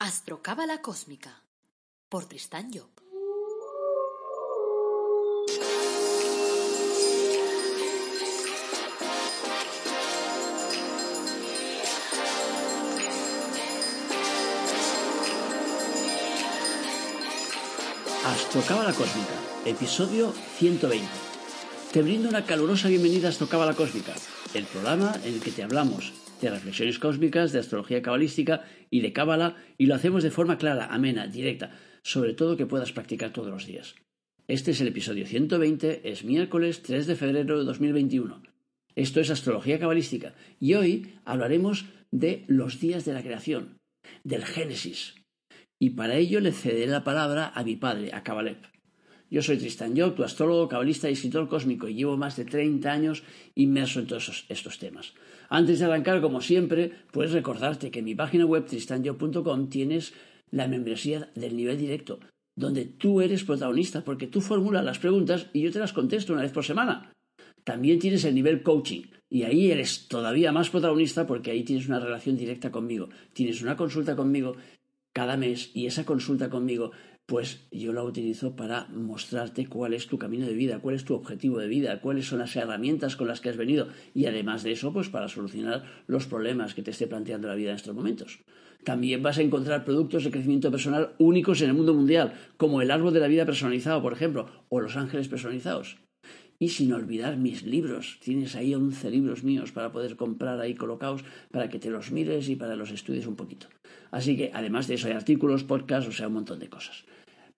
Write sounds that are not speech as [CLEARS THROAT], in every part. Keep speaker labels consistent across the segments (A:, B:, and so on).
A: Astrocábala Cósmica por Tristán Job.
B: Astrocábala Cósmica, episodio 120. Te brindo una calurosa bienvenida a Astrocábala Cósmica, el programa en el que te hablamos de reflexiones cósmicas, de astrología cabalística y de cábala, y lo hacemos de forma clara, amena, directa, sobre todo que puedas practicar todos los días. Este es el episodio 120, es miércoles 3 de febrero de 2021. Esto es astrología cabalística y hoy hablaremos de los días de la creación, del Génesis. Y para ello le cederé la palabra a mi padre, a Cabalep. Yo soy Tristan Job, tu astrólogo, cabalista y escritor cósmico, y llevo más de 30 años inmerso en todos estos temas. Antes de arrancar, como siempre, puedes recordarte que en mi página web tristanjob.com tienes la membresía del nivel directo, donde tú eres protagonista, porque tú formulas las preguntas y yo te las contesto una vez por semana. También tienes el nivel coaching, y ahí eres todavía más protagonista porque ahí tienes una relación directa conmigo. Tienes una consulta conmigo cada mes y esa consulta conmigo pues yo la utilizo para mostrarte cuál es tu camino de vida, cuál es tu objetivo de vida, cuáles son las herramientas con las que has venido y además de eso, pues para solucionar los problemas que te esté planteando la vida en estos momentos. También vas a encontrar productos de crecimiento personal únicos en el mundo mundial, como el árbol de la vida personalizado, por ejemplo, o los ángeles personalizados. Y sin olvidar mis libros. Tienes ahí 11 libros míos para poder comprar ahí colocados para que te los mires y para los estudies un poquito. Así que además de eso hay artículos, podcasts, o sea, un montón de cosas.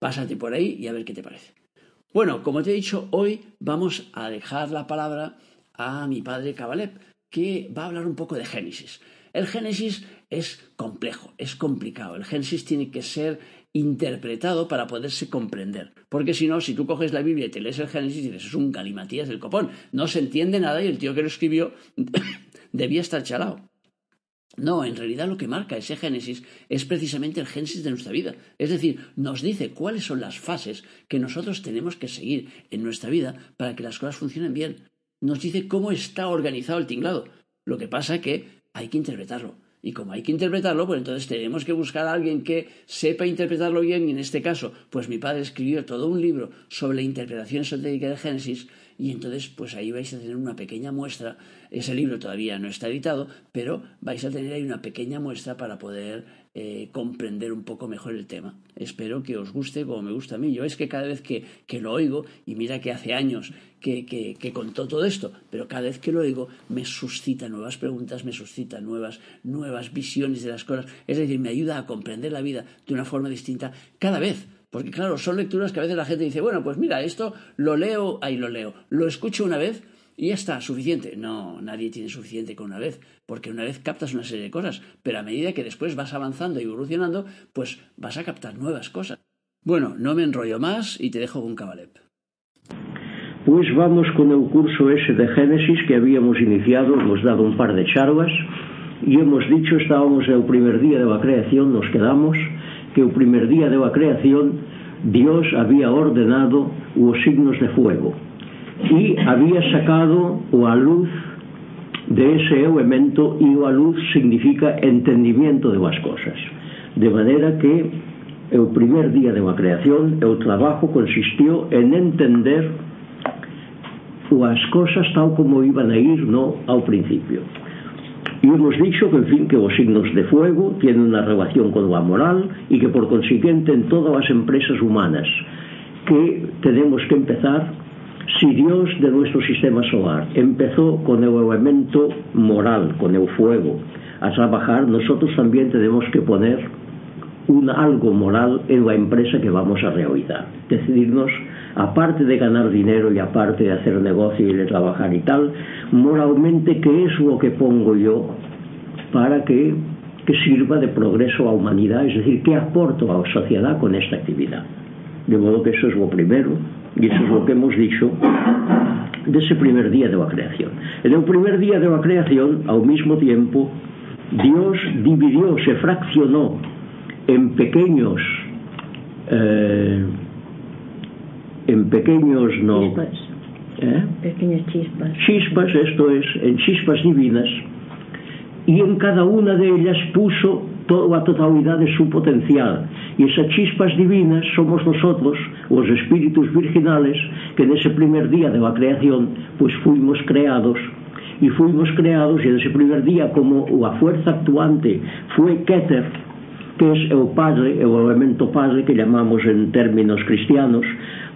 B: Pásate por ahí y a ver qué te parece. Bueno, como te he dicho, hoy vamos a dejar la palabra a mi padre Cabalep, que va a hablar un poco de Génesis. El Génesis es complejo, es complicado. El Génesis tiene que ser interpretado para poderse comprender. Porque si no, si tú coges la Biblia y te lees el Génesis, dices, es un galimatías del copón. No se entiende nada y el tío que lo escribió [COUGHS] debía estar chalado. No, en realidad lo que marca ese Génesis es precisamente el Génesis de nuestra vida. Es decir, nos dice cuáles son las fases que nosotros tenemos que seguir en nuestra vida para que las cosas funcionen bien. Nos dice cómo está organizado el tinglado. Lo que pasa es que hay que interpretarlo. Y como hay que interpretarlo, pues entonces tenemos que buscar a alguien que sepa interpretarlo bien. Y en este caso, pues mi padre escribió todo un libro sobre la interpretación esotérica del Génesis y entonces pues ahí vais a tener una pequeña muestra. Ese libro todavía no está editado, pero vais a tener ahí una pequeña muestra para poder eh, comprender un poco mejor el tema. Espero que os guste como me gusta a mí. Yo es que cada vez que, que lo oigo, y mira que hace años que, que, que, contó todo esto, pero cada vez que lo oigo me suscita nuevas preguntas, me suscita nuevas, nuevas visiones de las cosas. Es decir, me ayuda a comprender la vida de una forma distinta cada vez porque claro, son lecturas que a veces la gente dice, bueno, pues mira, esto lo leo, ahí lo leo, lo escucho una vez y ya está, suficiente. No, nadie tiene suficiente con una vez, porque una vez captas una serie de cosas, pero a medida que después vas avanzando y evolucionando, pues vas a captar nuevas cosas. Bueno, no me enrollo más y te dejo con Cabalep.
C: Pues vamos con el curso ese de Génesis que habíamos iniciado, hemos dado un par de charlas y hemos dicho, estábamos el primer día de la creación, nos quedamos, que o primer día de a creación Dios había ordenado os signos de fuego e había sacado o a luz de ese elemento y e o a luz significa entendimiento de as cosas. De maneira que o primer día de unha creación o trabajo consistió en entender as cosas tal como iban a ir no ao principio. Y hemos dicho que, en fin, que los signos de fuego tienen una relación con la moral y que, por consiguiente, en todas las empresas humanas que tenemos que empezar si Dios de nuestro sistema solar empezó con el elemento moral, con el fuego, a trabajar, nosotros también tenemos que poner un algo moral en la empresa que vamos a realizar. Decidirnos aparte de ganar dinero y aparte de hacer negocio y de trabajar y tal, moralmente qué es lo que pongo yo para que, que sirva de progreso a la humanidad, es decir, qué aporto a la sociedad con esta actividad. De modo que eso es lo primero, y eso es lo que hemos dicho de ese primer día de la creación. En el primer día de la creación, al mismo tiempo, Dios dividió, se fraccionó en pequeños eh, en pequeños no.
D: Chispas.
C: ¿eh?
D: pequeñas chispas.
C: Chispas esto es en chispas divinas. Y en cada una de ellas puso toda a totalidade su potencial. E esas chispas divinas somos nosotros os espíritus virginales que nese primer día de la creación pues fuimos creados. E fuimos creados e nese primer día como a fuerza actuante foi Keter que es o padre, o elemento padre que llamamos en términos cristianos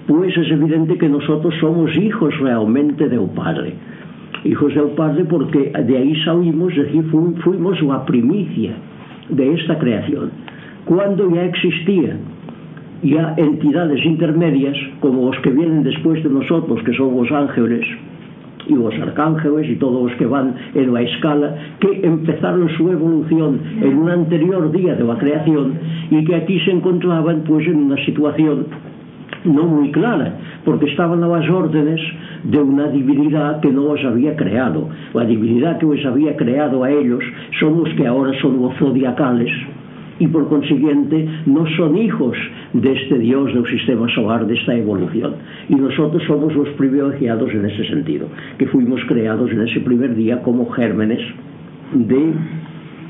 C: pois é evidente que nosotros somos hijos realmente do Padre. Hijos do Padre porque de aí saímos, de decir, fuimos a primicia de esta creación. Cuando ya existía ya entidades intermedias, como os que vienen despois de nosotros, que son os ángeles, e os arcángeles e todos os que van en a escala que empezaron su evolución en un anterior día de la creación y que aquí se encontraban pues en una situación non moi clara, porque estaban as órdenes de unha divinidade que non os había creado. A divinidade que os había creado a ellos son os que agora son os zodiacales, e por consiguiente non son hijos deste dios do sistema solar desta evolución e nosotros somos os privilegiados en ese sentido que fuimos creados en ese primer día como gérmenes de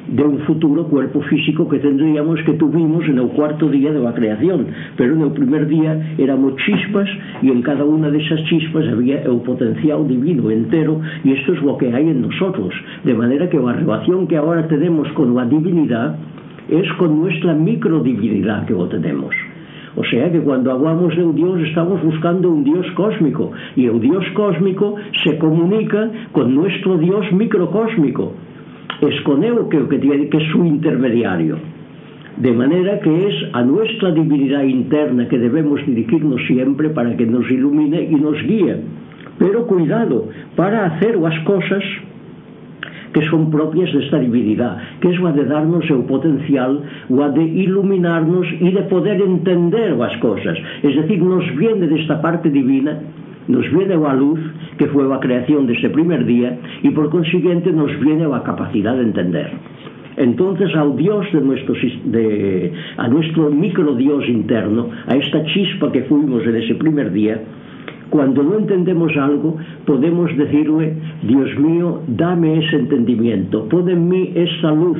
C: de un futuro cuerpo físico que tendríamos que tuvimos en el cuarto día de la creación. Pero en el primer día éramos chispas y en cada una de esas chispas había el potencial divino entero y esto es lo que hay en nosotros. De manera que la relación que ahora tenemos con la divinidad es con nuestra microdivinidad que lo tenemos. O sea que cuando hablamos de un Dios estamos buscando un Dios cósmico y el Dios cósmico se comunica con nuestro Dios microcósmico escondeu que o que tiene que é su intermediario. De maneira que es a nuestra divinidad interna que debemos dirigirnos siempre para que nos ilumine y nos guíe. Pero cuidado, para hacer as cosas que son propias desta divinidad, que es a de darnos o potencial, o de iluminarnos e de poder entender as cosas. Es decir, nos viene desta parte divina nos viene la luz, que fue la creación de ese primer día, y por consiguiente nos viene la capacidad de entender. Entonces al Dios de nuestro, a nuestro micro Dios interno, a esta chispa que fuimos en ese primer día, cuando no entendemos algo, podemos decirle, Dios mío, dame ese entendimiento, pon en mí esa luz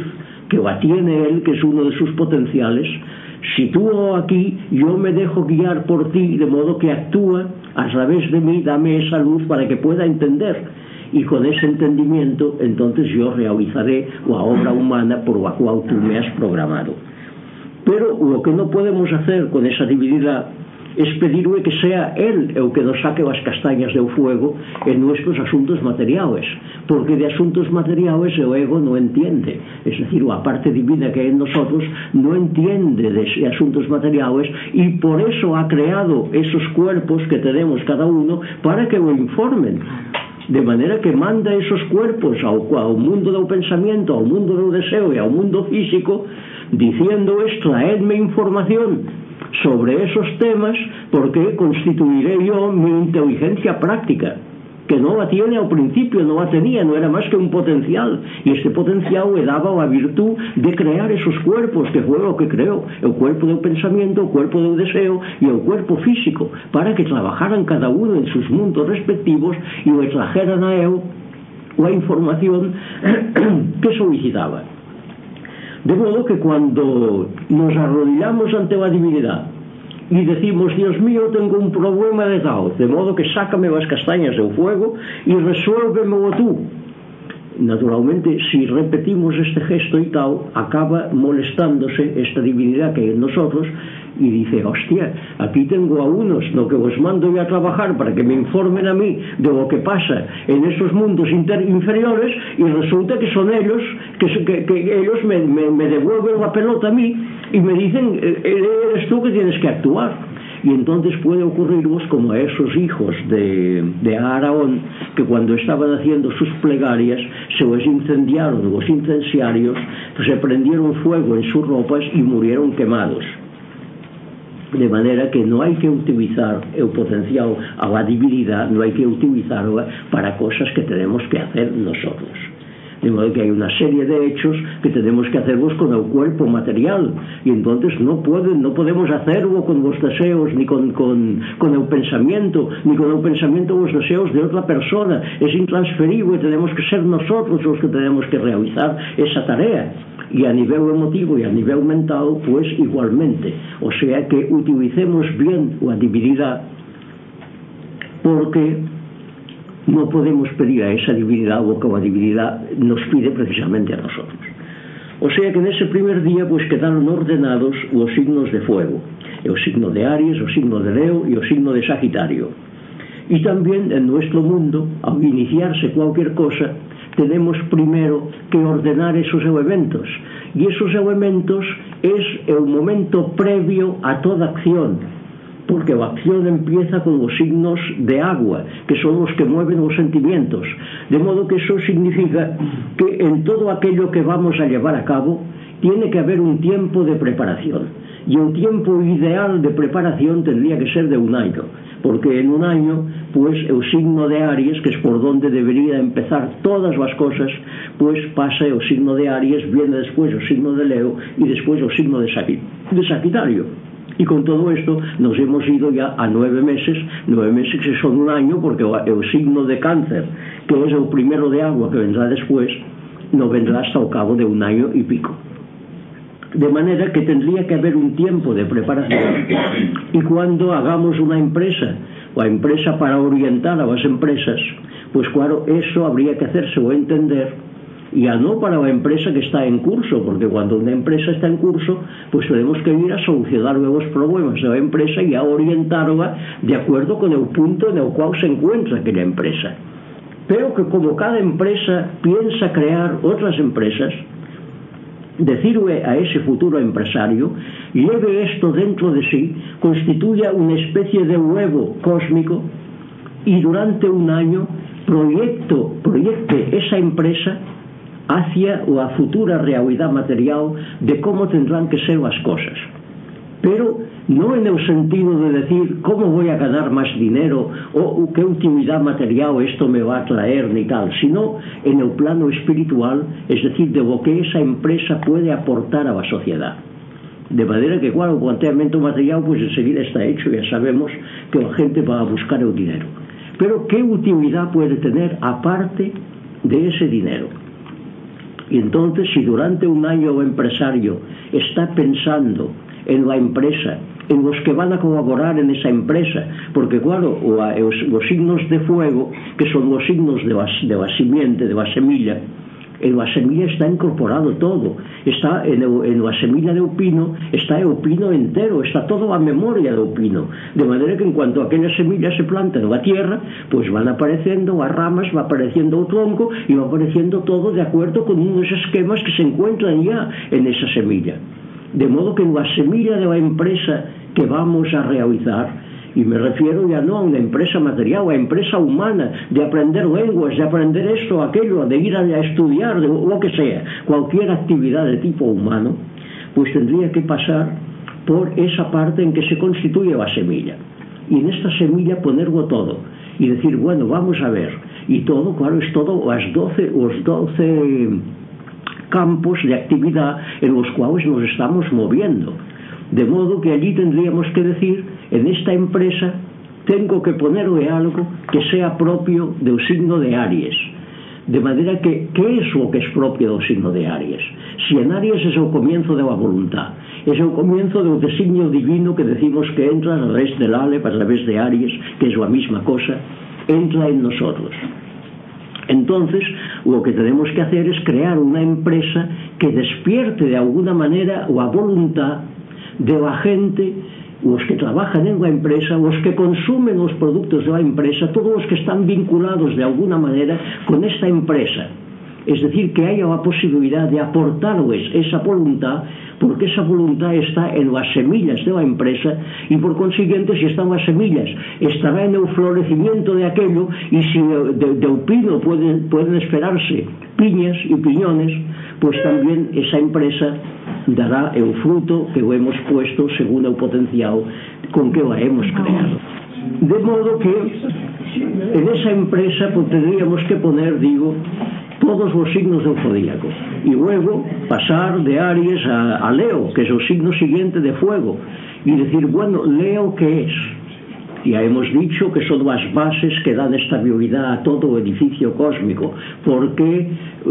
C: que la tiene Él, que es uno de sus potenciales, sitúo aquí, yo me dejo guiar por ti, de modo que actúa a través de mí, dame esa luz para que pueda entender. Y con ese entendimiento, entonces yo realizaré la obra humana por la cual tú me has programado. Pero lo que no podemos hacer con esa divinidad Expedirue que sea él o que nos saque as castañas do fuego en nuestros asuntos materiales porque de asuntos materiales o ego no entiende. Es decir, a parte divina que hay en nosotros no entiende de asuntos materiales y por eso ha creado esos cuerpos que tenemos cada uno para que lo informen. De maneira que manda esos cuerpos ao, ao mundo do pensamento, ao mundo do deseo e ao mundo físico diciendo esto, traedme información sobre esos temas porque constituiré yo mi inteligencia práctica que no la tiene al principio, no la tenía, no era más que un potencial. Y ese potencial le daba la virtud de crear esos cuerpos, que fue lo que creó, el cuerpo del pensamiento, el cuerpo del deseo y el cuerpo físico, para que trabajaran cada uno en sus mundos respectivos y le trajeran a él la información [CLEARS THROAT] que solicitaba. De modo que cuando nos arrodillamos ante la divinidad y decimos, Dios mío, tengo un problema de tal, de modo que sácame las castañas del fuego y resuélvemelo tú. Naturalmente, si repetimos este gesto y tal, acaba molestándose esta divinidad que hay en nosotros y dice, hostia, aquí tengo a unos lo que os mando yo a trabajar para que me informen a mí de lo que pasa en esos mundos inferiores y resulta que son ellos que, que, que ellos me, me, me, devuelven la pelota a mí y me dicen, eres tú que tienes que actuar. Y entonces puede ocurrirnos como a esos hijos de, de Aarón que cuando estaban haciendo sus plegarias se les incendiaron los incenciarios, se prendieron fuego en sus ropas y murieron quemados de manera que no hai que utilizar o potencial a la divinidad, no hai que utilizarla para cosas que tenemos que hacer nosotros. Digo que hai unha serie de hechos que tenemos que hacerlos con o cuerpo material. E entonces no, pueden, no podemos hacerlo con vos deseos ni con, con, con o pensamiento ni con o pensamiento vos deseos de outra persona. Es intransferible tenemos que ser nosotros os que tenemos que realizar esa tarea. Y a nivel emotivo e a nivel mental, pues, igualmente. O sea que utilicemos bien la divinidad porque No podemos pedir a esa divinidade o que a divinidade nos pide precisamente a nosotros. O sea que nese primer día pues, quedaron ordenados os signos de fuego, e o signo de Aries, o signo de Leo e o signo de Sagitario. Y también en nuestro mundo, ao iniciarse cualquier cosa, tenemos primero que ordenar esos elementos. Y esos elementos es el momento previo a toda acción, porque a acción empieza con os signos de agua, que son os que mueven os sentimientos. De modo que eso significa que en todo aquello que vamos a llevar a cabo, tiene que haber un tiempo de preparación. Y el tiempo ideal de preparación tendría que ser de un año, porque en un año, pues el signo de Aries, que es por donde debería empezar todas las cosas, pues pasa el signo de Aries, viene después el signo de Leo y después el signo de Sagitario. E con todo isto, nos hemos ido ya a nueve meses, nueve meses que son un año, porque o, o signo de cáncer, que é o primero de agua que vendrá después, no vendrá hasta o cabo de un año y pico. De manera que tendría que haber un tiempo de preparación. Y cuando hagamos una empresa, o a empresa para orientar a las empresas, pues claro, eso habría que hacerse o entender ya no para la empresa que está en curso porque cuando una empresa está en curso pues tenemos que ir a solucionar nuevos problemas de la empresa y a orientarla de acuerdo con el punto en el cual se encuentra aquella empresa. Pero que como cada empresa piensa crear otras empresas decirle a ese futuro empresario lleve esto dentro de sí constituya una especie de huevo cósmico y durante un año proyecto, proyecte esa empresa hacia a futura realidade material de como tendrán que ser as cosas. Pero non en o sentido de decir como voy a ganar máis dinero ou que utilidade material isto me va a traer ni tal, sino en o plano espiritual, es decir, de lo que esa empresa puede aportar a la sociedad. De maneira que, claro, o planteamento material, pues enseguida está hecho, ya sabemos que a gente va a buscar o dinero. Pero, que utilidade pode tener aparte de ese dinero? Y entonces si durante un año o empresario está pensando en la empresa, en los que van a colaborar en esa empresa, porque claro, los, los signos de fuego, que son los signos de la, de la simiente, de la semilla, en la semilla está incorporado todo. Está en, el, en la semilla de pino está o pino entero está todo a memoria do pino de manera que en cuanto aquella semilla se planta en la tierra pues van aparecendo las ramas va apareciendo o tronco y va apareciendo todo de acuerdo con unos esquemas que se encuentran ya en esa semilla. De modo que na semilla la empresa que vamos a realizar Y me refiero ya no a una empresa material, a empresa humana, de aprender lenguas, de aprender esto, aquello, de ir a, a estudiar, de lo que sea, cualquier actividad de tipo humano, pues tendría que pasar por esa parte en que se constituye la semilla. Y en esta semilla ponerlo todo. Y decir, bueno, vamos a ver. Y todo, claro, es todo las 12, los 12 campos de actividad en los cuales nos estamos moviendo. De modo que allí tendríamos que decir en esta empresa tengo que ponerle algo que sea propio do signo de Aries. De maneira que, que é o que é propio do signo de Aries? Si en Aries é o comienzo da voluntad, es o comienzo do designio divino que decimos que entra a través del Ale, a través de Aries, que es la misma cosa, entra en nosotros. Entonces, lo que tenemos que hacer es crear una empresa que despierte de alguna manera la voluntad de la gente os que trabajan en la empresa, os que consumen os produtos da empresa, todos os que están vinculados de alguna maneira con esta empresa. Es decir, que haya a posibilidad de aportarles esa voluntad, porque esa voluntad está en las semillas de la empresa y por consiguiente, si están las semillas, estará en el florecimiento de aquello y si de, de pino pueden, pueden esperarse piñas y piñones, pues también esa empresa dará é o fruto que o hemos puesto segundo o potencial con que o hemos creado. De modo que en esa empresa pues, tendríamos que poner, digo, todos os signos do zodíaco y luego pasar de Aries a, a Leo, que é o signo siguiente de fuego y decir, bueno, Leo, que es? Ya hemos dicho que son as bases que dan estabilidad a todo o edificio cósmico, porque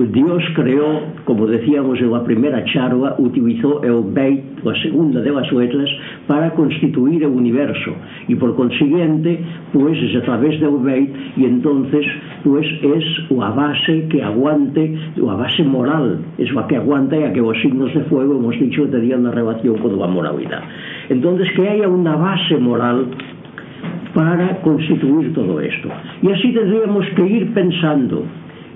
C: Dios creó, como decíamos en a primeira charla, utilizou o beit, a segunda de las letras, para constituir o universo. E por consiguiente, pues es a través do beit, e entonces, pues es a base que aguante, a base moral, es a que aguanta e a que os signos de fuego, hemos dicho, tenían unha relación con a moralidade. Entonces, que haya unha base moral para constituir todo esto. Y así tendríamos que ir pensando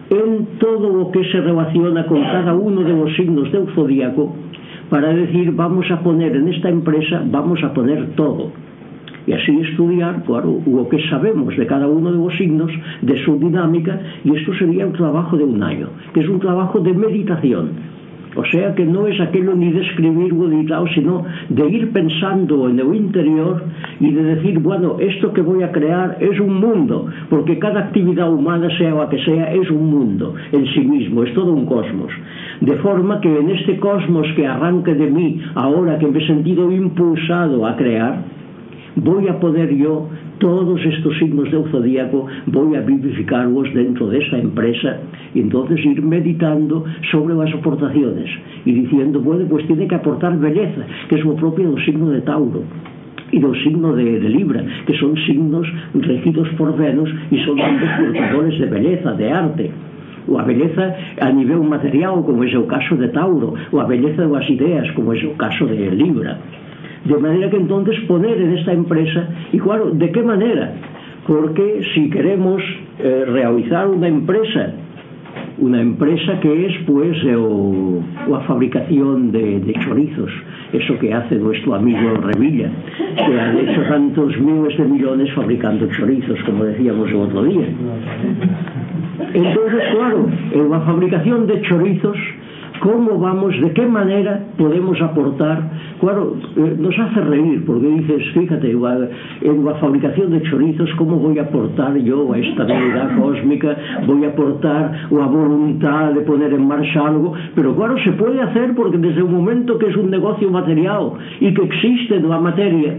C: en todo lo que se relaciona con cada uno de los signos del zodíaco para decir vamos a poner en esta empresa, vamos a poner todo. Y así estudiar, claro, lo que sabemos de cada uno de los signos, de su dinámica, y esto sería un trabajo de un año, que es un trabajo de meditación, O sea que non é aquello ni de escribir o editado, sino de ir pensando en o interior e de decir, bueno, esto que voy a crear es un mundo, porque cada actividad humana, sea o que sea, es un mundo en sí mismo, es todo un cosmos. De forma que en este cosmos que arranca de mí, ahora que me he sentido impulsado a crear, voy a poder yo, todos estos signos del zodíaco, voy a vivificarlos dentro de esa empresa y entonces ir meditando sobre las aportaciones y diciendo, bueno, pues tiene que aportar belleza, que es lo propio del signo de Tauro y del signo de, de, Libra, que son signos regidos por Venus y son ambos portadores de belleza, de arte. O a belleza a nivel material, como es o caso de Tauro, ou a belleza das ideas, como é o caso de Libra. De manera que entonces poder en esta empresa, y claro, de qué manera? Porque si queremos eh, realizar una empresa una empresa que es pues eh, o, o a fabricación de, de chorizos eso que hace nuestro amigo Revilla que ha hecho tantos miles de millones fabricando chorizos como decíamos el otro día entonces claro en la fabricación de chorizos cómo vamos, de qué manera podemos aportar. Claro, eh, nos hace reír porque dices, fíjate, en la fabricación de chorizos, ¿cómo voy a aportar yo a esta realidad cósmica? Voy a aportar la voluntad de poner en marcha algo, pero claro, se puede hacer porque desde el momento que es un negocio material y que existe la materia,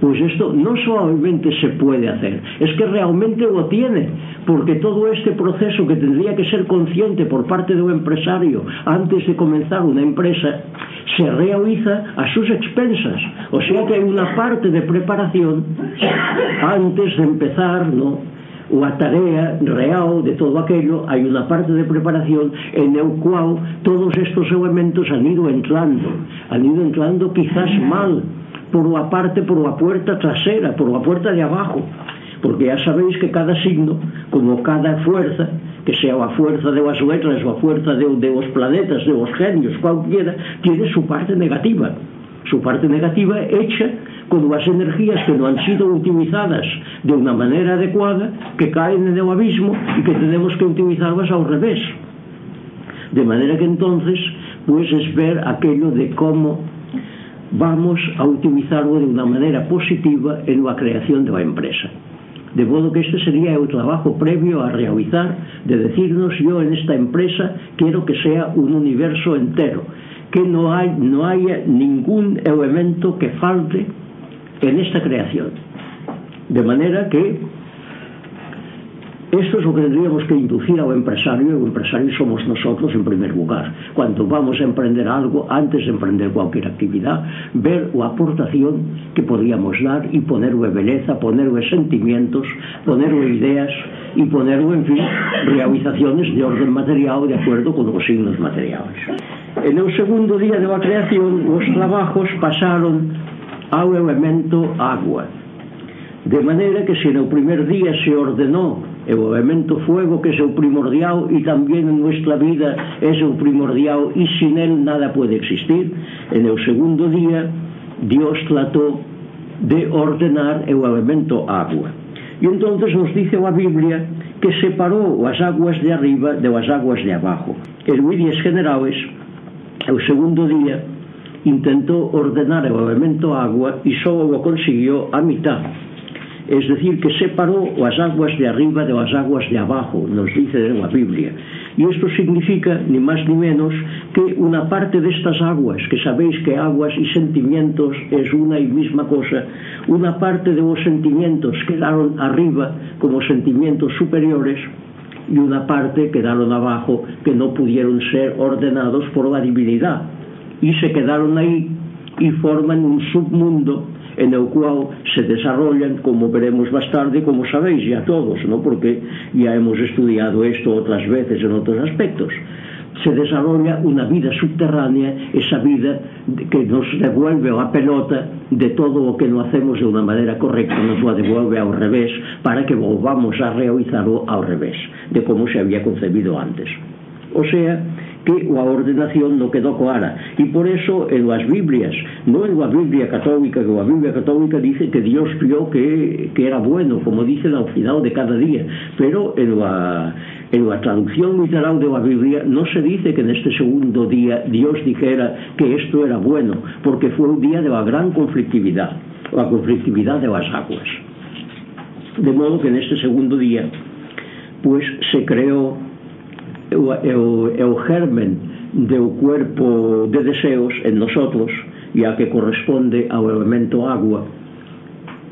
C: Pues esto no solamente se puede hacer, es que realmente lo tiene, porque todo este proceso que tendría que ser consciente por parte de un empresario antes de comenzar una empresa, se realiza a sus expensas. O sea que hay una parte de preparación antes de empezar, ¿no? ou a tarea real de todo aquello hay una parte de preparación en el cual todos estos elementos han ido entrando han ido entrando quizás mal por la parte, por la puerta trasera, por la puerta de abajo, porque ya sabéis que cada signo, como cada fuerza, que sea a fuerza de las letras o la fuerza de, de los planetas, de los genios, cualquiera, tiene su parte negativa. Su parte negativa hecha con las energías que non han sido utilizadas de una maneira adecuada, que caen en el abismo e que tenemos que utilizarlas ao revés. De manera que entonces, pues es ver aquello de como vamos a utilizarlo de unha maneira positiva en a creación da empresa. De modo que este sería o trabajo previo a realizar de decirnos yo en esta empresa quiero que sea un universo entero, que no, hay, no haya ningún elemento que falte en esta creación. De manera que Eso es lo que tendríamos que inducir ao empresario, e o empresario somos nosotros en primer lugar. Cuando vamos a emprender algo, antes de emprender cualquier actividad, ver o aportación que podíamos dar e poner belleza, beleza, poner o sentimientos, poner o ideas e poner o, en fin, realizaciones de orden material de acuerdo con os signos materiales. En el segundo día de la creación, los trabajos pasaron ao elemento agua. De manera que se el primer día se ordenó E o elemento fuego que é o primordial e tamén en nuestra vida é o primordial e sin él nada puede existir. En o segundo día, Dios trató de ordenar o elemento agua. E entonces nos dice a Biblia que separou as aguas de arriba de as aguas de abajo. En Lídeas Generales, o segundo día, intentou ordenar o elemento agua e só o conseguiu a mitad es decir, que separó las aguas de arriba de las aguas de abajo, nos dice la Biblia. Y esto significa, ni más ni menos, que una parte de estas aguas, que sabéis que aguas y sentimientos es una y misma cosa, una parte de los sentimientos quedaron arriba como sentimientos superiores y una parte quedaron abajo que no pudieron ser ordenados por la divinidad y se quedaron ahí y forman un submundo e no cual se desarrollan, como veremos más tarde, como sabéis ya todos, ¿no? porque ya hemos estudiado esto otras veces en otros aspectos, se desarrolla una vida subterránea, esa vida que nos devuelve la pelota de todo o que no hacemos de una manera correcta, nos la devuelve ao revés para que volvamos a realizarlo ao revés de como se había concebido antes. O sea, que a ordenación do que do coara e por eso en as Biblias non en a Biblia católica que a Biblia católica dice que Dios criou que, que era bueno como dice ao final de cada día. Pero en a, en la traducción literal de la Biblia no se dice que en este segundo día Dios dijera que esto era bueno porque fue un día de la gran la conflictividad de las aguas. De modo que en este segundo día pues se creó é o, é o, é o germen do cuerpo de deseos en nosotros ya que corresponde ao elemento agua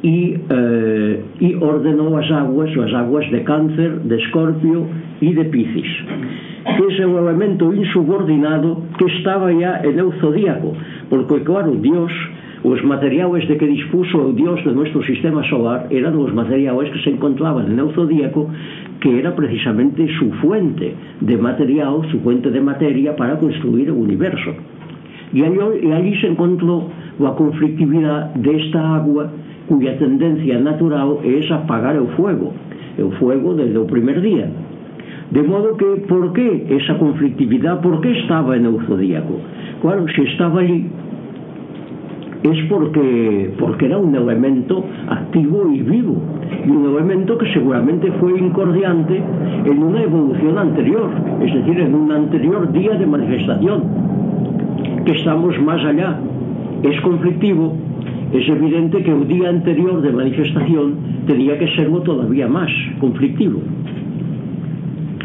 C: e, eh, e ordenou as aguas, as aguas de cáncer, de escorpio e de piscis. que é un elemento insubordinado que estaba ya en el zodíaco, porque claro, Dios, os materiales de que dispuso o Dios de nuestro sistema solar eran os materiales que se encontraban en el zodíaco que era precisamente su fuente de material, su fuente de materia para construir el universo. Y allí, y allí se encontró la conflictividad de esta agua cuya tendencia natural es apagar el fuego, el fuego desde el primer día. De modo que, ¿por qué esa conflictividad? ¿Por qué estaba en el zodíaco? Claro, si estaba allí es porque, porque era un elemento activo y vivo, y un elemento que seguramente fue incordiante en una evolución anterior, es decir, en un anterior día de manifestación, que estamos más allá. Es conflictivo, es evidente que el día anterior de manifestación tenía que serlo todavía más conflictivo.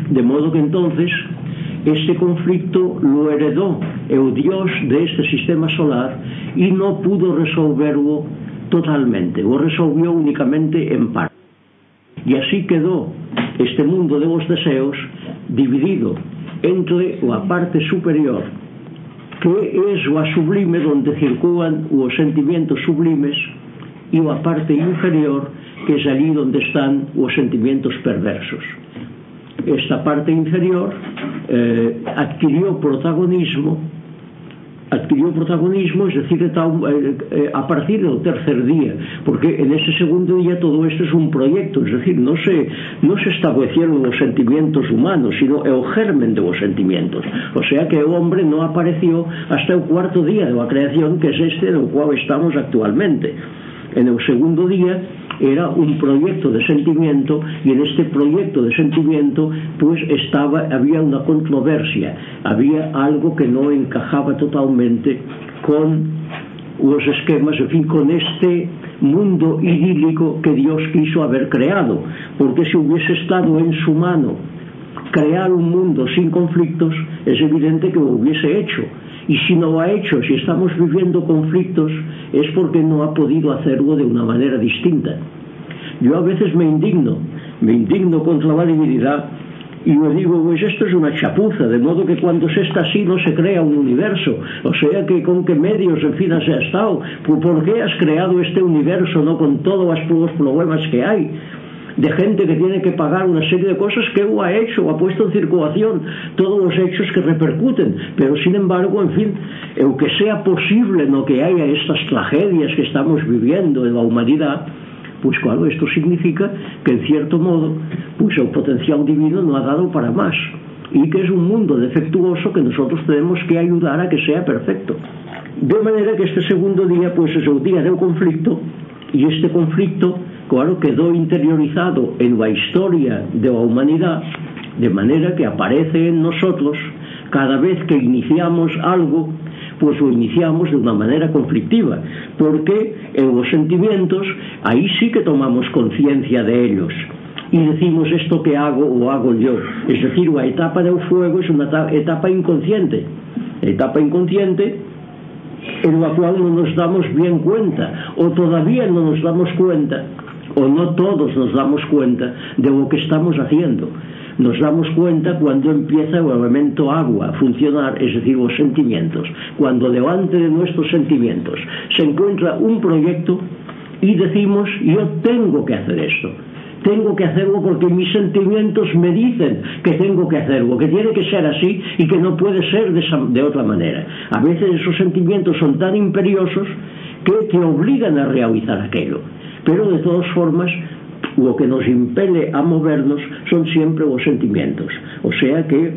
C: De modo que entonces este conflicto lo heredó el dios de este sistema solar y no pudo resolverlo totalmente, o resolvió únicamente en parte. Y así quedó este mundo de los deseos dividido entre la parte superior, que es la sublime donde circulan los sentimientos sublimes, y la parte inferior, que es allí donde están los sentimientos perversos. Esta parte inferior eh, adquirió protagonismo adquirió protagonismo, es decir, que tal, eh, eh, a partir del tercer día, porque en ese segundo día todo esto es un proyecto, es decir, no se, no se establecieron los sentimientos humanos, sino el germen de los sentimientos. O sea que el hombre no apareció hasta el cuarto día de la creación, que es este do cual estamos actualmente. En el segundo día era un proyecto de sentimiento y en este proyecto de sentimiento pues estaba había una controversia. Había algo que no encajaba totalmente con los esquemas en fin con este mundo idílico que Dios quiso haber creado. Porque si hubiese estado en su mano crear un mundo sin conflictos es evidente que lo hubiese hecho y si no lo ha hecho, si estamos viviendo conflictos, es porque no ha podido hacerlo de una manera distinta. Yo a veces me indigno, me indigno contra la divinidad y me digo, pues esto es una chapuza, de modo que cuando se está así no se crea un universo. O sea que con qué medios, en fin, has estado, ¿por qué has creado este universo no con todos los problemas que hay? de gente que tiene que pagar una serie de cosas que Evo ha hecho, o ha puesto en circulación todos los hechos que repercuten, pero sin embargo, en fin, aunque sea posible no que haya estas tragedias que estamos viviendo en la humanidad, pues claro, esto significa que en cierto modo, pues el potencial divino no ha dado para más y que es un mundo defectuoso que nosotros tenemos que ayudar a que sea perfecto. De manera que este segundo día, pues es el día del conflicto y este conflicto claro, quedó interiorizado en la historia de la humanidad, de manera que aparece en nosotros cada vez que iniciamos algo, pues o iniciamos de una manera conflictiva, porque en os sentimientos ahí sí que tomamos conciencia de ellos y decimos esto que hago o hago yo. Es decir, a etapa del fuego es una etapa inconsciente, etapa inconsciente en la cual no nos damos bien cuenta o todavía no nos damos cuenta o no todos nos damos cuenta de lo que estamos haciendo. Nos damos cuenta cuando empieza el elemento agua a funcionar, es decir, los sentimientos. Cuando delante de nuestros sentimientos se encuentra un proyecto y decimos, yo tengo que hacer esto. Tengo que hacerlo porque mis sentimientos me dicen que tengo que hacerlo, que tiene que ser así y que no puede ser de, esa, de otra manera. A veces esos sentimientos son tan imperiosos que te obligan a realizar aquello. Pero, de todas formas, o que nos impele a movernos son sempre os sentimentos. O sea que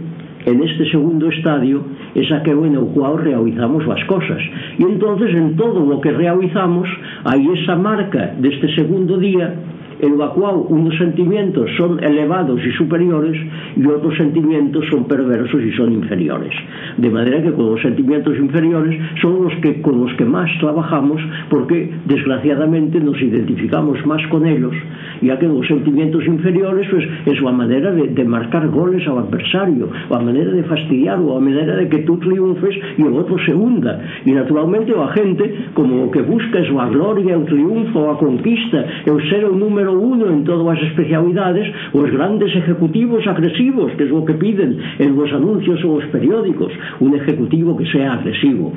C: en este segundo estadio es a que en o cual realizamos as cosas. E entonces en todo o que realizamos hai esa marca deste segundo día evacuado uns sentimientos son elevados y superiores y outros sentimientos son perversos y son inferiores. De maneira que con os sentimientos inferiores son os que con os que más trabajamos porque desgraciadamente nos identificamos más con ellos, ya que los sentimientos inferiores pues, es la maneira de, de marcar goles ao adversario a maneira de fastidiarlo a maneira de que tú triunfes e el otro se hunda. E naturalmente a gente como lo que busca es la gloria, o triunfo, a conquista el ser o número número uno en todas as especialidades os grandes ejecutivos agresivos, que é o que piden en os anuncios ou os periódicos, un ejecutivo que sea agresivo.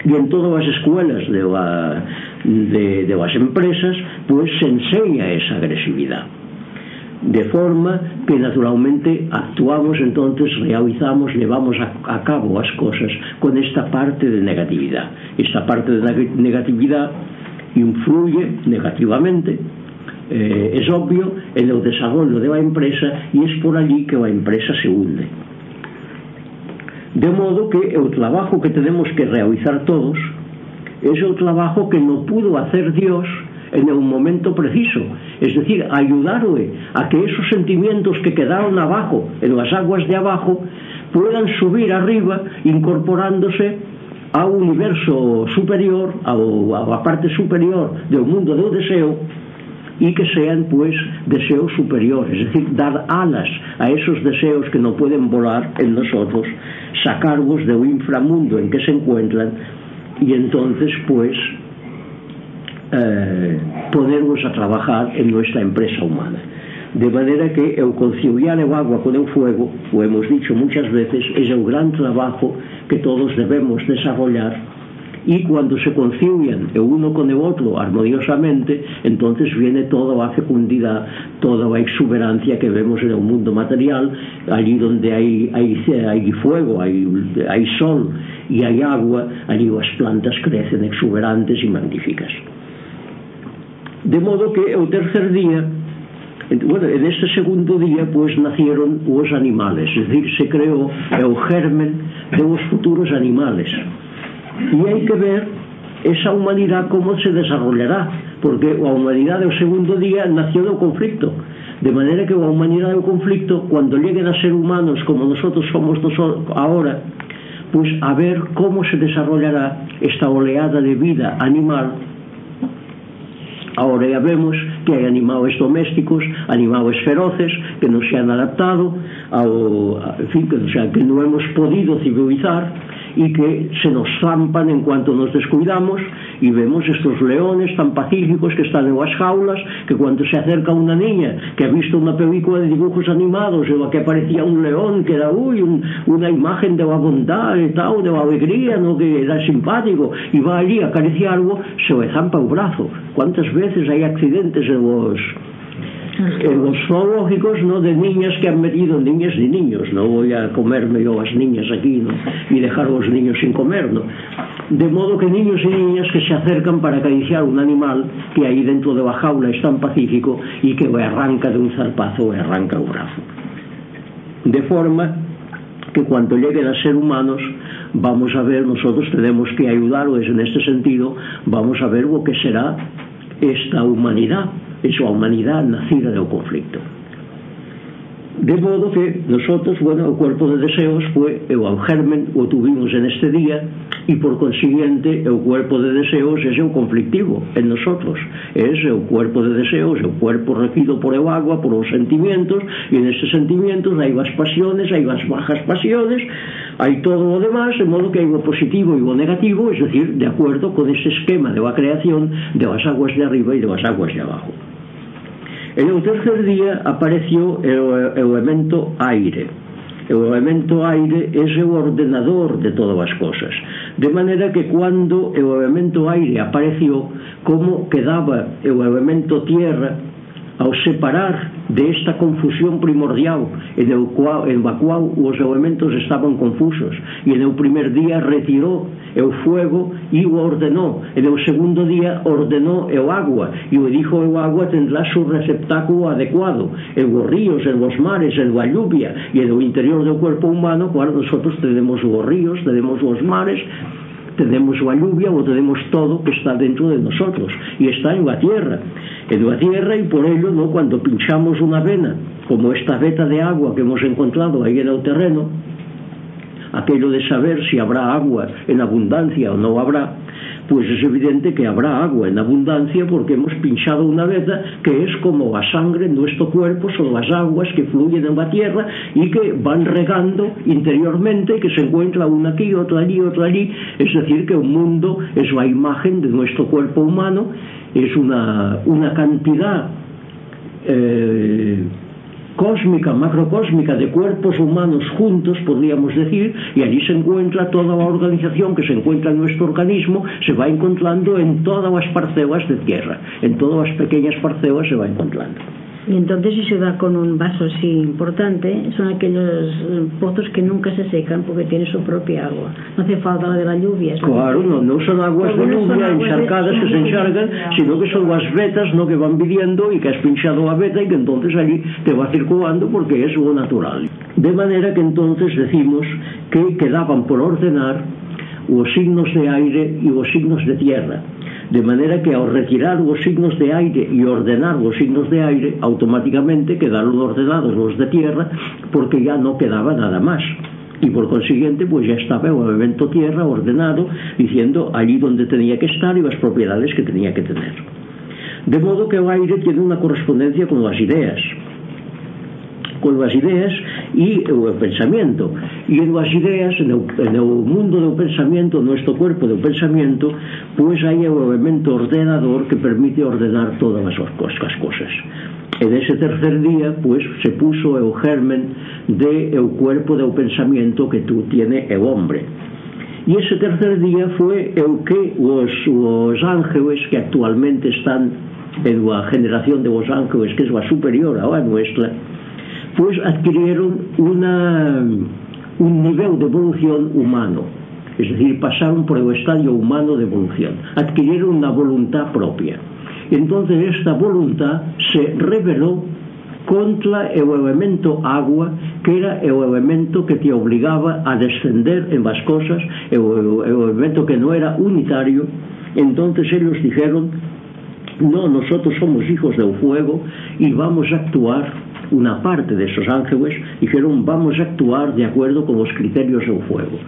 C: E en todas as escuelas de, la, de, de as empresas, pois pues, se enseña esa agresividade de forma que naturalmente actuamos entonces, realizamos, llevamos a, a cabo as cosas con esta parte de negatividad. Esta parte de negatividad influye negativamente eh, es obvio en el desarrollo de la empresa y es por allí que la empresa se hunde. De modo que el trabajo que tenemos que realizar todos es el trabajo que no pudo hacer Dios en un momento preciso. Es decir, ayudarle a que esos sentimientos que quedaron abajo en las aguas de abajo puedan subir arriba incorporándose a un universo superior a a parte superior del mundo del deseo y que sean pues deseos superiores, es decir, dar alas a esos deseos que no pueden volar en nosotros, sacarlos de un inframundo en que se encuentran y entonces pues eh, ponerlos a trabajar en nuestra empresa humana. De manera que el conciliar el agua con el fuego, lo hemos dicho muchas veces, es el gran trabajo que todos debemos desarrollar y cuando se concilian el uno con el otro armoniosamente, entonces viene toda la fecundidad, toda la exuberancia que vemos en el mundo material, allí donde hay, hay, hay fuego, hay, hay sol y hay agua, allí las plantas crecen exuberantes y magníficas. De modo que el tercer día, bueno, en este segundo día pues nacieron los animales, es decir, se creó el germen de los futuros animales e hai que ver esa humanidade como se desarrollará porque a humanidade o segundo día nació do conflicto. De maneira que a humanidade do conflicto cuando lleguen a ser humanos como nosotros somos nosotros ahora pois pues a ver como se desarrollará esta oleada de vida animal. Ahora ya vemos que hai animales domésticos, animales feroces que non se han adaptado ao, en fin, que, o sea, que non hemos podido civilizar e que se nos zampan en cuanto nos descuidamos e vemos estos leones tan pacíficos que están en as jaulas que cuando se acerca unha niña que ha visto unha película de dibujos animados e que aparecía un león que era ui, un, unha imagen de bondad e tal, de alegría no? que era simpático e va ali a acariciar algo se o zampa o brazo. Cuántas veces hai accidentes en os que los zoológicos no de niñas que han metido niñas y niños no voy a comerme yo las niñas aquí ¿no? y dejar los niños sin comer ¿no? de modo que niños y niñas que se acercan para acariciar un animal que ahí dentro de la jaula es tan pacífico y que arranca de un zarpazo o arranca un brazo de forma que cuando lleguen a ser humanos vamos a ver, nosotros tenemos que ayudarles en este sentido, vamos a ver lo que será esta humanidad en súa humanidade nacida do conflicto. De modo que nosotros, bueno, o cuerpo de deseos foi eu ao germen o tuvimos en este día e por consiguiente o cuerpo de deseos é o conflictivo en nosotros. É o cuerpo de deseos o cuerpo regido por eu agua, por os sentimientos e nestes sentimientos hai vas pasiones hai vas bajas pasiones hai todo o demás, de modo que hai o positivo e o negativo, es decir, de acuerdo con ese esquema de a creación de as aguas de arriba e de as aguas de abajo. E no terceiro día apareció o, o aire. O elemento aire é o ordenador de todas as cosas. De maneira que cando o elemento aire apareció como quedaba o elemento tierra? ao separar desta confusión primordial en, o cual, en a cual os elementos estaban confusos. E no primer día retirou o fuego e o ordenou e no segundo día ordenou o agua e o dijo o agua tendrá su receptáculo adecuado en os ríos, en os mares, en la lluvia e no interior do cuerpo humano claro, nosotros tenemos os ríos, tenemos os mares tenemos la lluvia ou tenemos todo que está dentro de nosotros e está en la tierra en la tierra y por ello no, cuando pinchamos una vena como esta veta de agua que hemos encontrado ahí en el terreno aquello de saber si habrá agua en abundancia o no habrá, pues es evidente que habrá agua en abundancia porque hemos pinchado una veta que es como la sangre en nuestro cuerpo, son las aguas que fluyen en la tierra y que van regando interiormente, que se encuentra una aquí, otra allí, otra allí, es decir, que un mundo es la imagen de nuestro cuerpo humano, es una, una cantidad... Eh, cósmica, macrocósmica, de cuerpos humanos juntos, podríamos decir, y allí se encuentra toda la organización que se encuentra en nuestro organismo, se va encontrando en todas las parcelas de tierra, en todas las pequeñas parcelas se va encontrando.
D: Y entonces si se da con un vaso así importante, son aquellos eh, pozos que nunca se secan porque tienen su propia agua. No hace falta la de la lluvia.
C: Claro, no, no son aguas de lluvia encharcadas que se enchargan, sino que son las vetas ¿no? que van viviendo y que has pinchado la veta y que entonces allí te va circulando porque es lo natural. De manera que entonces decimos que quedaban por ordenar los signos de aire y los signos de tierra. De maneira que ao retirar os signos de aire e ordenar os signos de aire, automáticamente quedaron ordenados os de tierra porque ya no quedaba nada más. Y por consiguiente, pues ya estaba el elemento tierra ordenado, diciendo allí donde tenía que estar y las propiedades que tenía que tener. De modo que el aire tiene una correspondencia con las ideas coas ideas e o pensamento e nas ideas no, no mundo do pensamento nuestro cuerpo do pensamento pois hai o elemento ordenador que permite ordenar todas as, as cosas E ese tercer día, pois, se puso o germen de o cuerpo do pensamento que tú tiene o hombre. E ese tercer día foi o que os, os ángeles que actualmente están en a generación de os ángeles que é a superior a nuestra, pues adquirieron una, un nivel de evolución humano, es decir, pasaron por el estadio humano de evolución, adquirieron una voluntad propia. Entonces esta voluntad se reveló contra el elemento agua, que era el elemento que te obligaba a descender en las cosas, el, el elemento que no era unitario. Entonces ellos dijeron, no, nosotros somos hijos del fuego y vamos a actuar una parte de esos ángeles dijeron vamos a actuar de acuerdo con los criterios del fuego.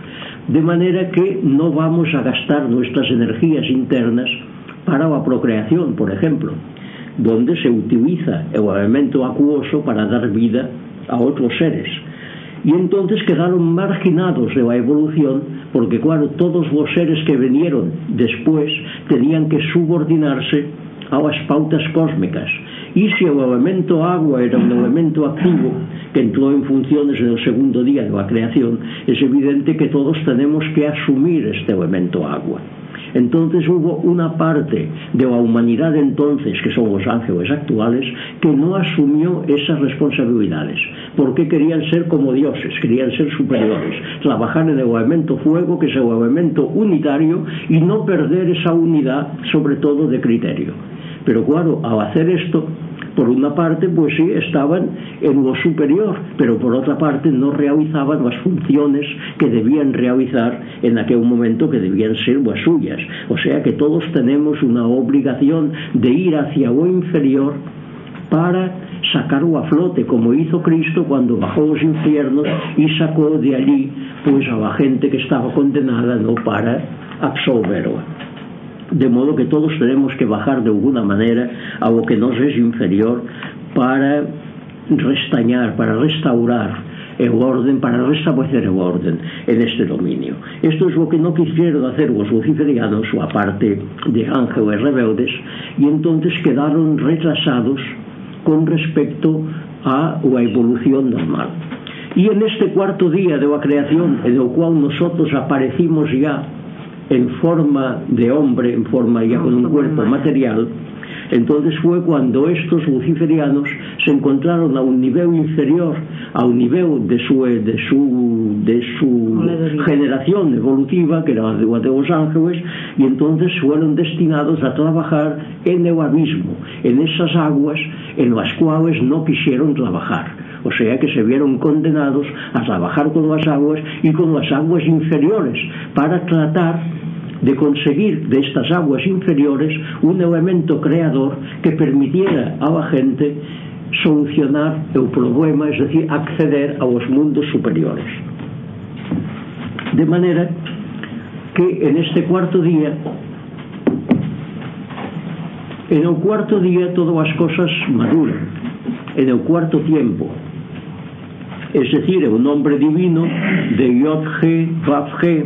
C: De manera que no vamos a gastar nuestras energías internas para la procreación, por ejemplo, donde se utiliza el elemento acuoso para dar vida a otros seres. Y entonces quedaron marginados de la evolución porque, claro, todos los seres que vinieron después tenían que subordinarse a las pautas cósmicas y se o elemento agua era un elemento activo que entrou en funciones en el segundo día da creación, é evidente que todos tenemos que asumir este elemento agua. Entonces hubo una parte de la humanidad entonces, que son los ángeles actuales, que no asumió esas responsabilidades, porque querían ser como dioses, querían ser superiores, trabajar en el elemento fuego, que es el elemento unitario, y no perder esa unidad, sobre todo de criterio. Pero claro, al hacer esto, por una parte, pois pues sí, estaban en lo superior, pero por otra parte no realizaban las funciones que debían realizar en aquel momento que debían ser las suyas. O sea que todos tenemos una obligación de ir hacia lo inferior para sacarlo a flote, como hizo Cristo cuando bajó los infiernos y sacó de allí pues a la gente que estaba condenada no para absolverla de modo que todos tenemos que bajar de alguna manera a lo que nos es inferior para restañar, para restaurar el orden, para restablecer el orden en este dominio. Esto es lo que no quisieron hacer los luciferianos, o aparte de ángeles rebeldes, y entonces quedaron retrasados con respecto a la evolución normal. Y en este cuarto día de la creación, en el cual nosotros aparecimos ya en forma de hombre, en forma ya con un cuerpo material, entonces fue cuando estos luciferianos se encontraron a un nivel inferior, a un nivel de su, de su, de su generación evolutiva, que era la de los ángeles, y entonces fueron destinados a trabajar en el abismo, en esas aguas en las cuales no quisieron trabajar o sea que se vieron condenados a trabajar con as aguas e con as aguas inferiores para tratar de conseguir de estas aguas inferiores un elemento creador que permitiera a la gente solucionar o problema, es decir, acceder aos mundos superiores. De manera que en este cuarto día en el cuarto día todas as cosas maduran en el cuarto tiempo es decir, el nombre divino de Yod-He, Vav-He,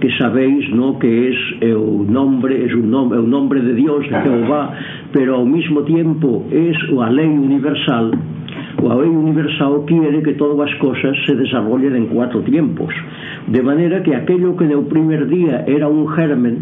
C: que sabéis ¿no? que es o nombre es un nombre, o nombre de Dios, de Jehová, pero ao mismo tiempo es la lei universal. O ley lei universal quiere que todas as cosas se desarrollen en cuatro tiempos. De maneira que aquello que no primer día era un germen,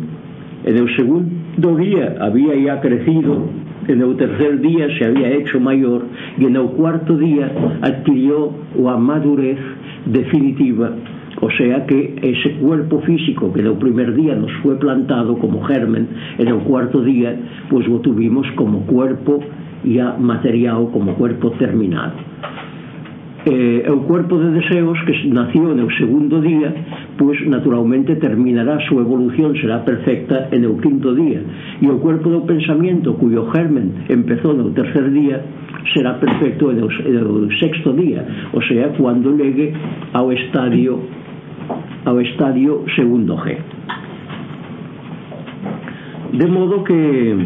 C: e el segundo día había ya crecido en el tercer día se había hecho mayor y en el cuarto día adquirió la madurez definitiva. O sea que ese cuerpo físico que en el primer día nos fue plantado como germen, en el cuarto día pues lo tuvimos como cuerpo ya material, como cuerpo terminado eh, o cuerpo de deseos que nació en el segundo día pues naturalmente terminará su evolución será perfecta en o quinto día. Y o cuerpo do pensamento cuyo germen empezó en el tercer día será perfecto en o, en el sexto día o sea, cuando llegue ao estadio ao estadio segundo G. De modo que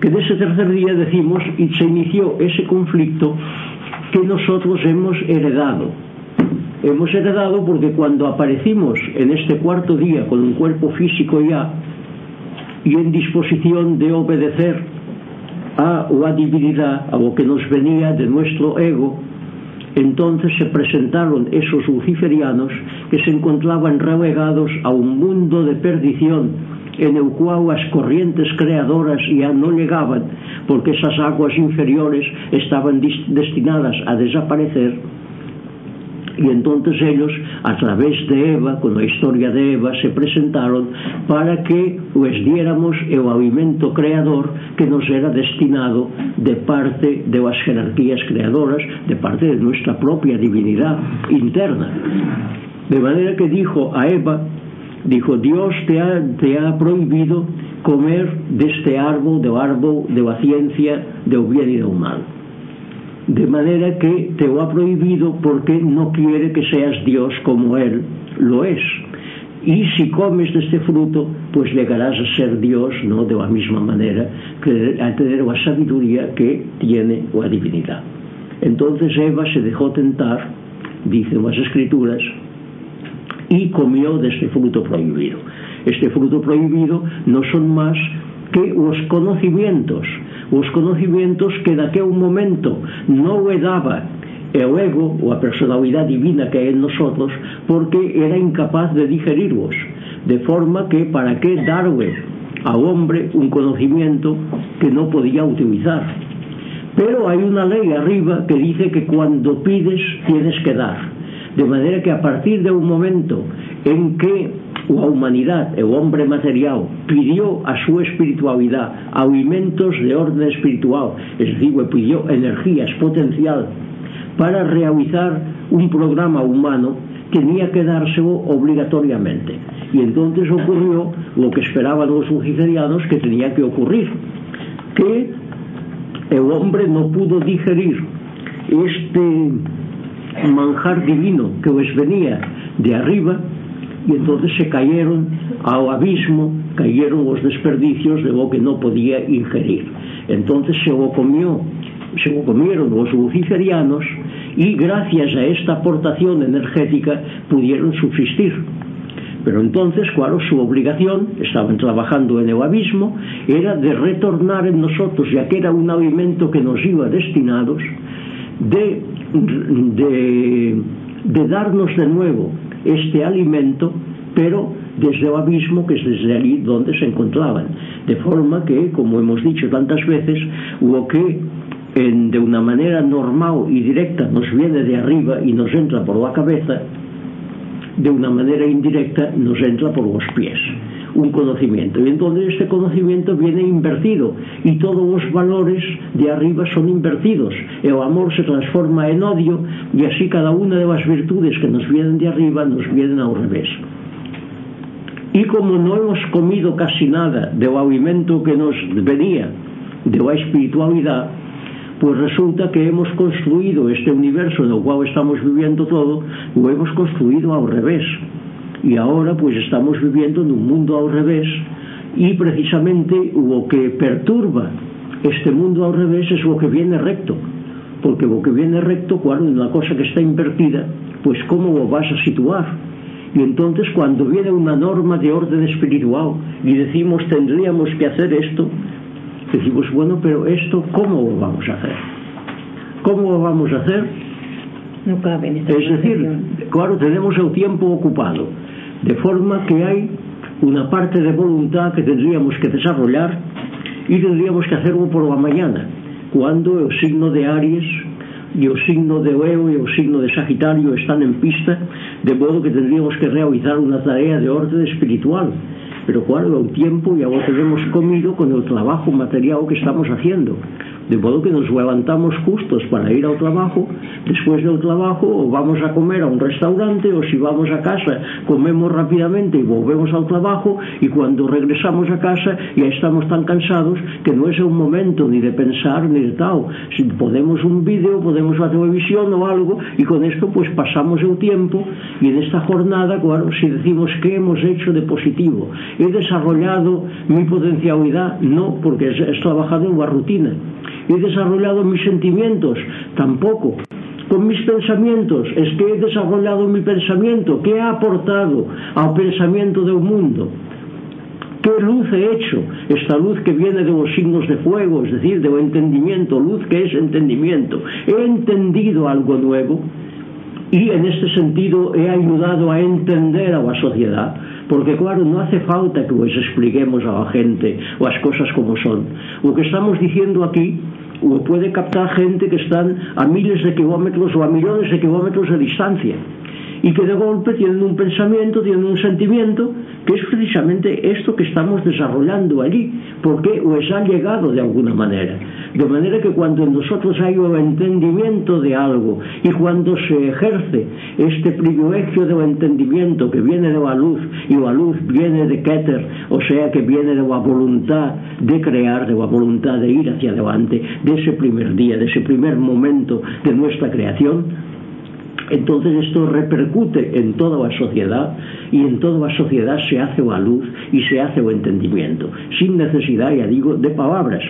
C: que dese tercer día decimos y se inició ese conflicto que nosotros hemos heredado. Hemos heredado porque cuando aparecimos en este cuarto día con un cuerpo físico ya y en disposición de obedecer a la divinidad, a lo que nos venía de nuestro ego, entonces se presentaron esos luciferianos que se encontraban relegados a un mundo de perdición en el cual as corrientes creadoras ya non negaban porque esas aguas inferiores estaban destinadas a desaparecer. E entonces ellos a través de Eva, con a historia de Eva se presentaron para que o esdiéramos o avimento creador que nos era destinado de parte de las jerarquías creadoras, de parte de nuestra propia divinidad interna. De maneira que dijo a Eva dijo, Dios te ha, te ha prohibido comer de este árbol, de árbol de la ciencia, do bien y do mal. De manera que te lo ha prohibido porque no quiere que seas Dios como Él lo es. Y si comes de este fruto, pues llegarás a ser Dios, ¿no? De la misma manera, que, a tener la sabiduría que tiene la divinidad. Entonces Eva se dejó tentar, dicen las escrituras, y comió de este fruto prohibido. Este fruto prohibido no son más que los conocimientos. Os conocimientos que daquel momento non le daba el ego ou a personalidade divina que é en nosotros porque era incapaz de digerirlos. De forma que para que darle ao hombre un conocimiento que no podía utilizar pero hay una ley arriba que dice que cuando pides tienes que dar De maneira que a partir de un momento en que a humanidade o hombre material pidió a súa espiritualidade alimentos de orden espiritual, es decir, pidió energías potencial para realizar un programa humano tenía que dárselo obligatoriamente. Y entonces ocurrió lo que esperaban los luciferianos que tenía que ocurrir, que el hombre no pudo digerir este manjar divino que os venía de arriba e entonces se cayeron ao abismo cayeron os desperdicios de o que non podía ingerir. Entonces se o comió se o comieron os luciferianos e gracias a esta aportación energética pudieron subsistir. Pero entonces, claro, su obligación, estaban trabajando en el abismo, era de retornar en nosotros, ya que era un alimento que nos iba destinados, de de, de darnos de nuevo este alimento, pero desde el abismo que es desde allí donde se encontraban. De forma que, como hemos dicho tantas veces, lo que en, de una manera normal y directa nos viene de arriba y nos entra por la cabeza, de una manera indirecta nos entra por los pies un conocimiento. Y entonces este conocimiento viene invertido y todos os valores de arriba son invertidos. E o amor se transforma en odio e así cada una de las virtudes que nos vienen de arriba nos vienen al revés. E como no hemos comido casi nada del alimento que nos venía de la espiritualidade, pois resulta que hemos construído este universo no cual estamos viviendo todo, o hemos construído al revés. E agora pois estamos viviendo nun mundo ao revés. E precisamente o que perturba este mundo ao revés es o que viene recto. Porque o que viene recto cuando unha cosa que está invertida pois como o vas a situar? Y entonces cuando viene una norma de orden espiritual y decimos tendríamos que hacer esto decimos bueno pero esto ¿cómo lo vamos a hacer? ¿cómo lo vamos a hacer?
D: no cabe en esta
C: es decir, claro tenemos el tiempo ocupado. De forma que hai unha parte de voluntad que tendríamos que desarrollar e tendríamos que hacerlo por la mañana, cuando o signo de Aries e o signo de Leo e o signo de Sagitario están en pista, de modo que tendríamos que realizar una tarea de orden espiritual, pero claro, o tiempo ya lo tenemos comido con el trabajo material que estamos haciendo. De modo que nos levantamos justos para ir ao trabajo, después del trabajo vamos a comer a un restaurante o si vamos a casa comemos rápidamente y volvemos al trabajo y cuando regresamos a casa ya estamos tan cansados que no es un momento ni de pensar ni de tal. Si podemos un vídeo, podemos la televisión pois, o algo y con esto pues pasamos el tiempo y en esta jornada, claro, si decimos que hemos hecho de positivo, he desarrollado mi potencialidad, no, porque es, es trabajado en la rutina he desarrollado mis sentimientos, tampoco. Con mis pensamientos, es que he desarrollado mi pensamiento, que he aportado ao pensamiento del mundo. ¿Qué luz he hecho? Esta luz que viene de los signos de fuego, es decir, de entendimiento, luz que es entendimiento. ¿He entendido algo nuevo? e en este sentido he ayudado a entender a la sociedad porque claro, no hace falta que os expliquemos a la gente o as cosas como son. O que estamos diciendo aquí o puede captar gente que están a miles de kilómetros o a millones de kilómetros de distancia y que de golpe tienen un pensamiento, tienen un sentimiento, que es precisamente esto que estamos desarrollando allí, porque os ha llegado de alguna manera. De manera que cuando en nosotros hay un entendimiento de algo y cuando se ejerce este privilegio del entendimiento que viene de la luz y la luz viene de Keter, o sea que viene de la voluntad de crear, de la voluntad de ir hacia adelante, de ese primer día, de ese primer momento de nuestra creación, Entonces esto repercute en toda la sociedad y en toda la sociedad se hace la luz y se hace el entendimiento, sin necesidad, ya digo, de palabras,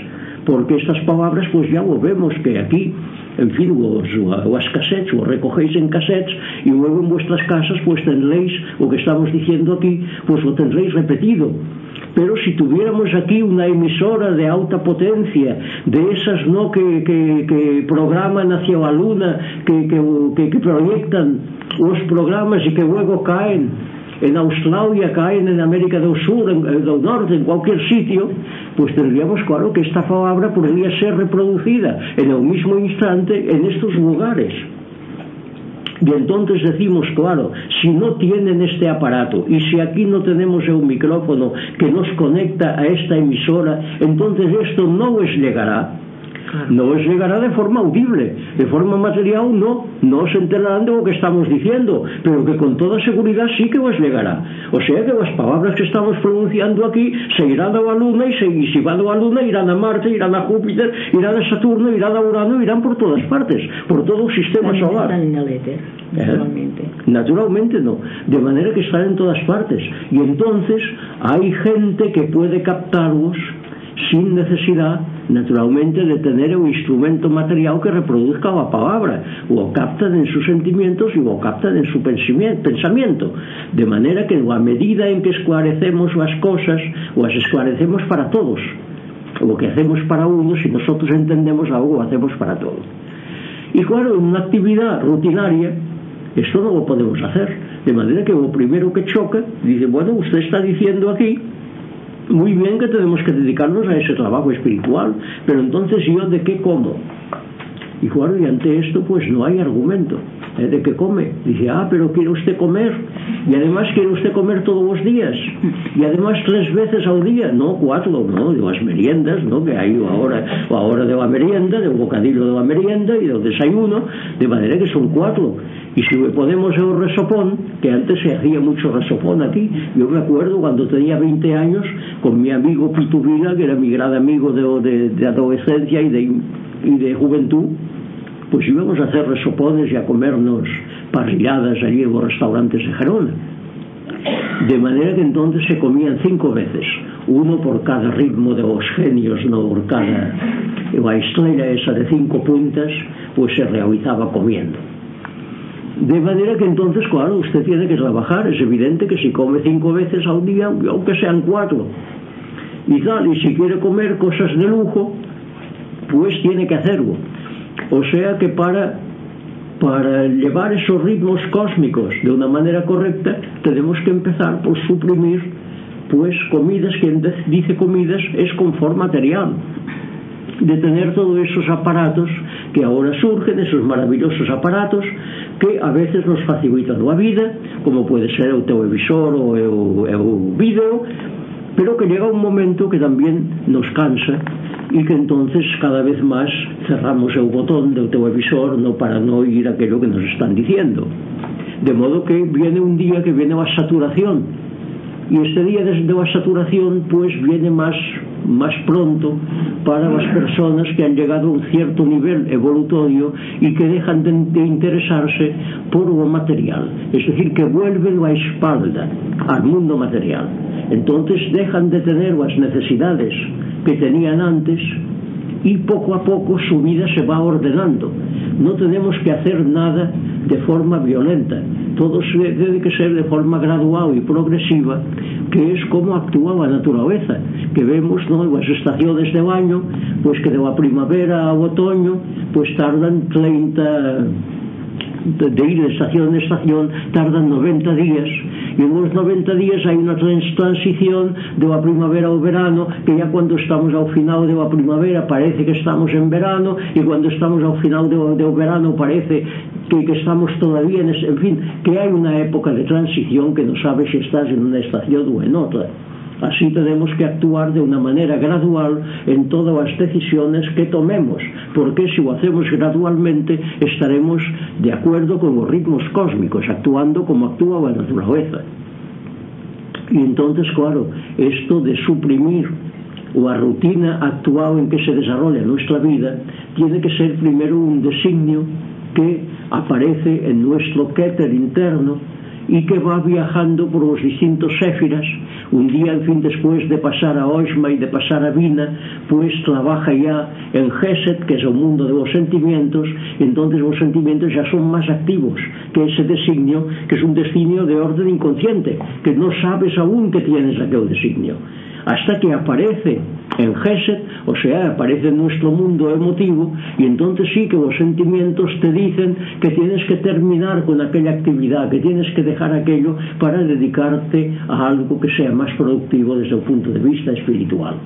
C: porque estas palabras pues ya lo vemos que aquí en fin, os, as cassettes, os recogéis en cassettes y luego en vuestras casas pues tendréis, o que estamos diciendo aquí, pues lo tendréis repetido. Pero si tuviéramos aquí una emisora de alta potencia, de esas no que, que, que programan hacia la luna, que, que, que proyectan los programas y que luego caen en Australia, caen en América do Sur, en, do Norte, en cualquier sitio, pues tendríamos claro que esta palabra podría ser reproducida en el mismo instante en estos lugares. Y entonces decimos, claro, si no tienen este aparato y si aquí no tenemos el micrófono que nos conecta a esta emisora, entonces esto no les llegará no llegará de forma audible, de forma material no, no se enterarán de lo que estamos diciendo, pero que con toda seguridad sí que os llegará. O sea que las palabras que estamos pronunciando aquí se irán a la luna y se, y si van a la luna irán a Marte, irán a Júpiter, irán a Saturno, irán a Urano, irán por todas partes, por todo el sistema
D: También
C: solar.
D: Están en el éter,
C: eh,
D: naturalmente. ¿Eh?
C: Naturalmente no, de manera que están en todas partes. Y entonces hay gente que puede captarlos sin necesidad naturalmente de tener un instrumento material que reproduzca la palabra, lo captan en sus sentimientos y lo captan en su pensamiento, de manera que a la medida en que esclarecemos las cosas, las esclarecemos para todos. Lo que hacemos para uno, si nosotros entendemos algo, lo hacemos para todos. Y claro, en una actividad rutinaria, esto no lo podemos hacer. De manera que lo primero que choca, dice, bueno, usted está diciendo aquí muy bien que tenemos que dedicarnos a ese trabajo espiritual, pero entonces yo de qué como? Y claro, ante esto pues no hay argumento. ¿De qué come? Dice, ah, pero quiere usted comer. Y además quiere usted comer todos los días. Y además tres veces al día. No, cuatro, no, de las meriendas, ¿no? Que hay ahora, la hora de la merienda, del bocadillo de la merienda y del desayuno. De manera que son cuatro. Y si le ponemos el resopón, que antes se hacía mucho resopón aquí, yo me acuerdo cuando tenía 20 años con mi amigo Pitu Vila, que era mi gran amigo de, de- de adolescencia y de, y de juventud, pois íbamos a hacer resopones e a comernos parrilladas allí en os restaurantes de Gerona. De manera que entonces se comían cinco veces, uno por cada ritmo de os genios, no por cada... E a esa de cinco puntas, pues se realizaba comiendo. De manera que entonces, claro, usted tiene que trabajar, es evidente que si come cinco veces al día, aunque sean cuatro, y tal, y si quiere comer cosas de lujo, pues tiene que hacerlo. O sea que para para llevar esos ritmos cósmicos de una manera correcta tenemos que empezar por suprimir pues comidas, quien dice comidas es confort material. De tener todos esos aparatos que ahora surgen, esos maravillosos aparatos que a veces nos facilitan a vida, como pode ser o televisor ou o, o vídeo, pero que llega un momento que también nos cansa y que entonces cada vez más cerramos o botón do televisor no para no oír aquello que nos están diciendo. De modo que viene un día que viene a saturación y este día de la saturación pues viene más más pronto para las personas que han llegado a un cierto nivel evolutorio y que dejan de, interesarse por lo material, es decir, que vuelven la espalda al mundo material. Entonces dejan de tener las necesidades que tenían antes y poco a poco su vida se va ordenando. No tenemos que hacer nada de forma violenta. Todo debe que ser de forma gradual y progresiva, que es como actúa a naturaleza, que vemos novas estaciones de año, pois pues que de a primavera ao otoño, pois pues tardan 30 de ir de estación en estación tardan 90 días e nos 90 días hai unha transición de unha primavera ao verano que ya cando estamos ao final de unha primavera parece que estamos en verano e cando estamos ao final de, de verano parece que, que estamos todavía en, en fin, que hai unha época de transición que non sabes se estás en unha estación ou en outra. Así tenemos que actuar de una manera gradual en todas las decisiones que tomemos, porque si lo hacemos gradualmente estaremos de acuerdo con los ritmos cósmicos, actuando como actúa la naturaleza. y entonces, claro, esto de suprimir o a rutina actual en que se desarrolla nuestra vida tiene que ser primero un designio que aparece en nuestro quéter interno e que va viajando por os distintos séfiras, un día, en fin, despois de pasar a Oxma e de pasar a Vina, pois trabaja ya en Geset, que é o mundo de vos sentimientos, entonces vos sentimientos ya son máis activos que ese designio, que es un designio de orden inconsciente, que no sabes aún que tienes aquel designio hasta que aparece en Geset, o sea, aparece en nuestro mundo emotivo, y entonces sí que los sentimientos te dicen que tienes que terminar con aquella actividad, que tienes que dejar aquello para dedicarte a algo que sea más productivo desde el punto de vista espiritual.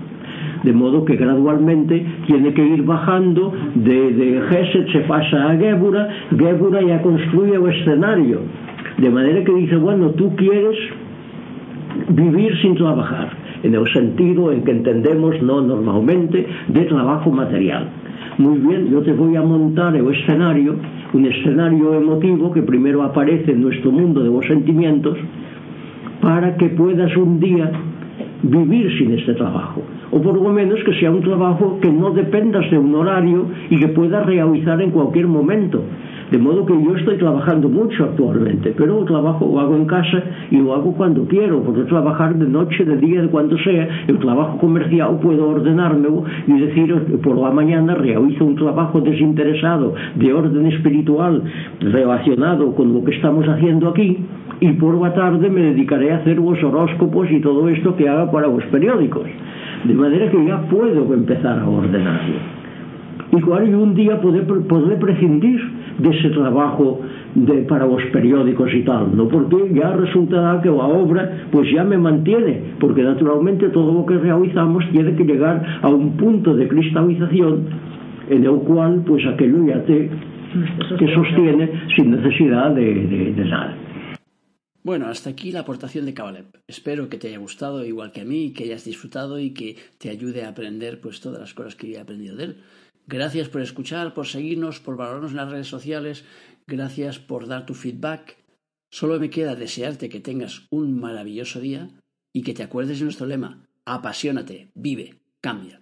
C: De modo que gradualmente tiene que ir bajando de, de Geset se pasa a Gébura Gébura ya construye el escenario. De manera que dice bueno tú quieres vivir sin trabajar en el sentido en que entendemos no normalmente de trabajo material. Muy bien, yo te voy a montar el escenario, un escenario emotivo que primero aparece en nuestro mundo de los sentimientos, para que puedas un día vivir sin este trabajo. O por lo menos que sea un trabajo que no dependas de un horario y que puedas realizar en cualquier momento, De modo que yo estoy trabajando mucho actualmente, pero trabajo lo hago en casa y lo hago cuando quiero, porque trabajar de noche, de día, de cuando sea, el trabajo comercial puedo ordenármelo y decir por la mañana realizo un trabajo desinteresado de orden espiritual relacionado con lo que estamos haciendo aquí y por la tarde me dedicaré a hacer los horóscopos y todo esto que haga para los periódicos. De manera que ya puedo empezar a ordenarlo. Igual y un día poder, poder prescindir dese trabajo de, para os periódicos e tal, no? porque ya resultará que a obra pues ya me mantiene, porque naturalmente todo o que realizamos tiene que llegar a un punto de cristalización en el cual pues aquello ya te que sostiene sin necesidad de, de, de nada.
B: Bueno, hasta aquí la aportación de Cabalep. Espero que te haya gustado igual que a mí, que hayas disfrutado y que te ayude a aprender pues todas las cosas que he aprendido de él. Gracias por escuchar, por seguirnos, por valorarnos en las redes sociales. Gracias por dar tu feedback. Solo me queda desearte que tengas un maravilloso día y que te acuerdes de nuestro lema. Apasionate, vive, cambia.